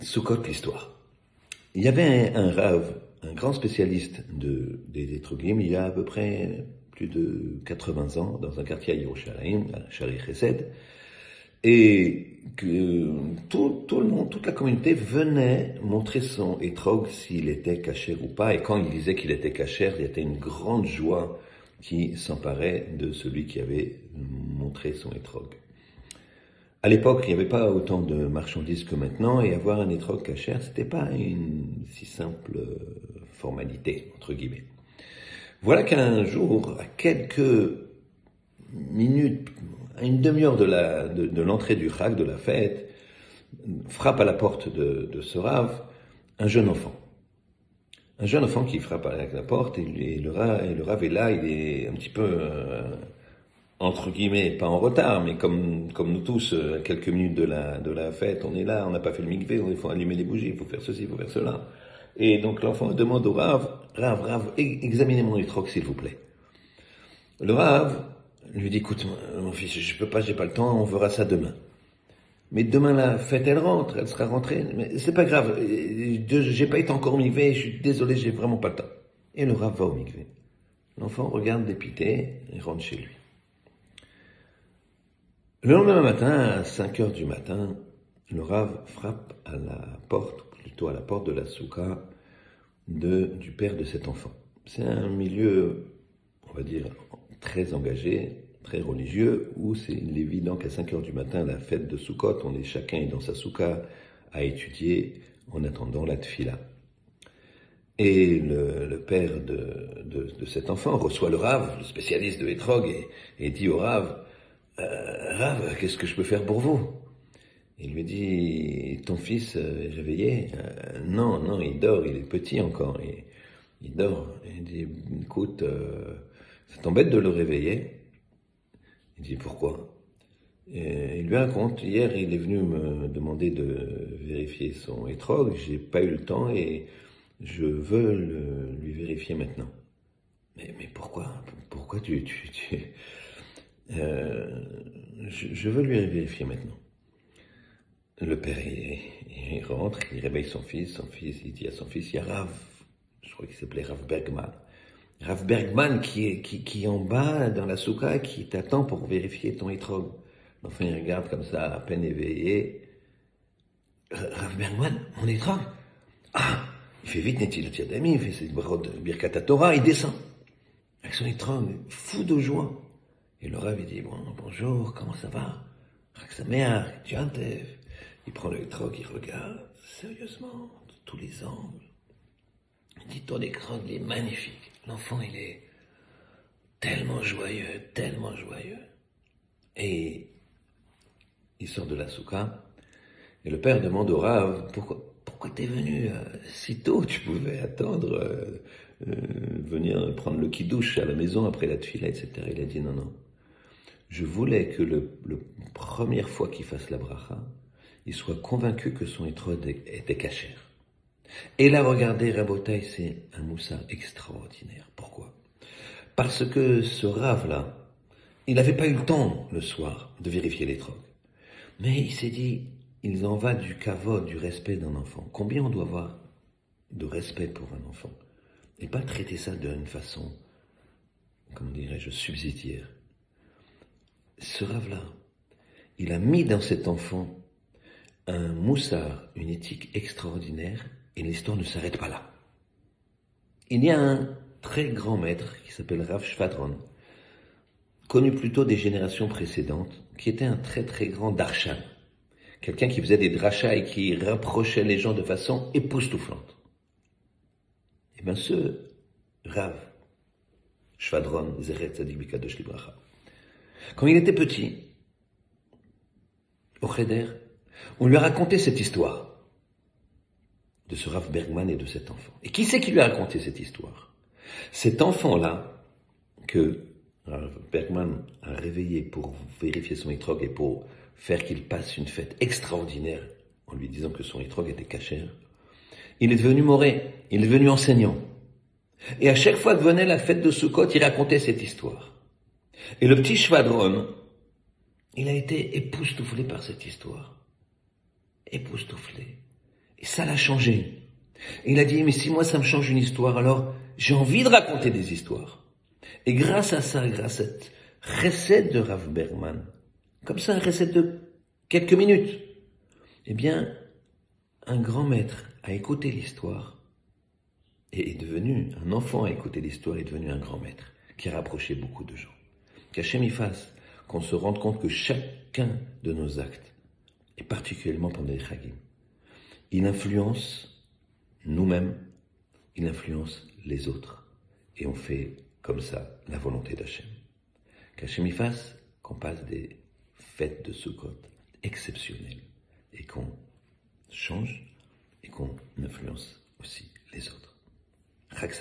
Sukkot, l'histoire. Il y avait un, un un grand spécialiste de, des étroglymes, il y a à peu près plus de 80 ans, dans un quartier à Yerushalayim, à Shari Chesed, et que tout, tout, le monde, toute la communauté venait montrer son étrog s'il était caché ou pas, et quand il disait qu'il était caché, il y avait une grande joie qui s'emparait de celui qui avait montré son étrog. À l'époque, il n'y avait pas autant de marchandises que maintenant, et avoir un étrog cachère, c'était pas une si simple formalité, entre guillemets. Voilà qu'un jour, à quelques minutes, à une demi-heure de, l'entrée du Chag, de la fête, frappe à la porte de, ce rave un jeune enfant. Un jeune enfant qui frappe à la porte, et, le, rave, et le rave est là, il est un petit peu... Euh, entre guillemets, pas en retard, mais comme, comme nous tous, à euh, quelques minutes de la, de la fête, on est là, on n'a pas fait le mikvé, il faut allumer les bougies, il faut faire ceci, il faut faire cela. Et donc l'enfant demande au Rav, Rav, Rav, examinez mon étroc s'il vous plaît. Le Rav lui dit, écoute, mon fils, je peux pas, j'ai pas le temps, on verra ça demain. Mais demain la fête, elle rentre, elle sera rentrée, mais c'est pas grave, j'ai pas été encore au mikvé, je suis désolé, j'ai vraiment pas le temps. Et le Rav va au mikvé. L'enfant regarde dépité et rentre chez lui. Le lendemain matin, à 5 heures du matin, le Rav frappe à la porte, plutôt à la porte de la souka de, du père de cet enfant. C'est un milieu, on va dire, très engagé, très religieux, où c'est évident qu'à 5 heures du matin, la fête de Sukkot, on est chacun dans sa souka à étudier en attendant la tfila. Et le, père de, cet enfant reçoit le Rav, le spécialiste de et, et dit au Rav, euh, Rav, qu'est-ce que je peux faire pour vous? Il lui dit, ton fils est réveillé? Euh, Non, non, il dort, il est petit encore, il, dort. Il dit, écoute, euh, ça t'embête de le réveiller? Il dit, pourquoi? Il lui raconte, hier il est venu me demander de vérifier son étrog, j'ai pas eu le temps et je veux lui vérifier maintenant. Mais, mais pourquoi? Pourquoi tu, tu, tu euh, je, veux lui vérifier maintenant. Le père, il, rentre, il réveille son fils, son fils, il dit à son fils, il y a Rav, je crois qu'il s'appelait Rav Bergman. Rav Bergman qui est, qui, qui en bas dans la souka, qui t'attend pour vérifier ton étrog. Enfin, il regarde comme ça, à peine éveillé. Rav Bergman, mon étrog Ah Il fait vite Netilat Yadami, il fait ses brod Birkat Torah, il descend. Avec son étrog, fou de joie. Et le rêve, il dit, bon, bonjour, comment ça va? Il prend le troc, il regarde, sérieusement, de tous les angles. Il dit, ton écran, il est magnifique. L'enfant, il est tellement joyeux, tellement joyeux. Et il sort de la souka, et le père demande au Rav, pourquoi, pourquoi t'es venu euh, si tôt? Tu pouvais attendre, euh, euh, venir prendre le kidouche à la maison après la tefila, etc. Il a dit non, non je voulais que le, première fois qu'il fasse la bracha, il soit convaincu que son étrode était cachère. Et là, regardez, Rabotai, c'est un moussa extraordinaire. Pourquoi? Parce que ce rave-là, il n'avait pas eu le temps le soir de vérifier les. Mais il s'est dit, il en va du kavod, du respect d'un enfant. Combien on doit avoir de respect pour un enfant? Et pas traiter ça d'une façon, comment dirais-je, subsidiaire ce rave-là, il a mis dans cet enfant un moussard, une éthique extraordinaire, et l'histoire ne s'arrête pas là. Il y a un très grand maître qui s'appelle Rav Shvadron, connu plutôt des générations précédentes, qui était un très très grand darshan, quelqu'un qui faisait des drachas et qui rapprochait les gens de façon époustouflante. Et eh bien ce Rav Shvadron, Zeret Zadik Bikadosh quand il était petit, au Cheder, on lui a raconté cette histoire de ce Rav Bergman et de cet enfant. Et qui c'est qui lui a raconté cette histoire? Cet enfant-là, que Rav Bergman a réveillé pour vérifier son étrog et pour faire qu'il passe une fête extraordinaire en lui disant que son étrog était cachère, il est devenu moré, il est devenu enseignant. Et à chaque fois que venait la fête de Sukkot, il racontait cette histoire. Et le petit Shvadron, il a été époustouflé par cette histoire. Époustouflé. Et ça l'a changé. Il a dit, mais si moi ça me change une histoire, alors j'ai envie de raconter des histoires. Et grâce à ça, grâce à cette recette de Rav Bergman, comme ça, une recette de quelques minutes, eh bien, un grand maître a écouté l'histoire et est devenu, un enfant a écouté l'histoire et est devenu un grand maître qui a rapproché beaucoup de gens. Qu'Hachem y qu'on se rende compte que chacun de nos actes, et particulièrement pendant les Chagim, il influence nous-mêmes, il influence les autres. Et on fait comme ça la volonté d'Hachem. Qu'Hachem y qu'on passe des fêtes de Sukkot exceptionnelles et qu'on change et qu'on influence aussi les autres. Chag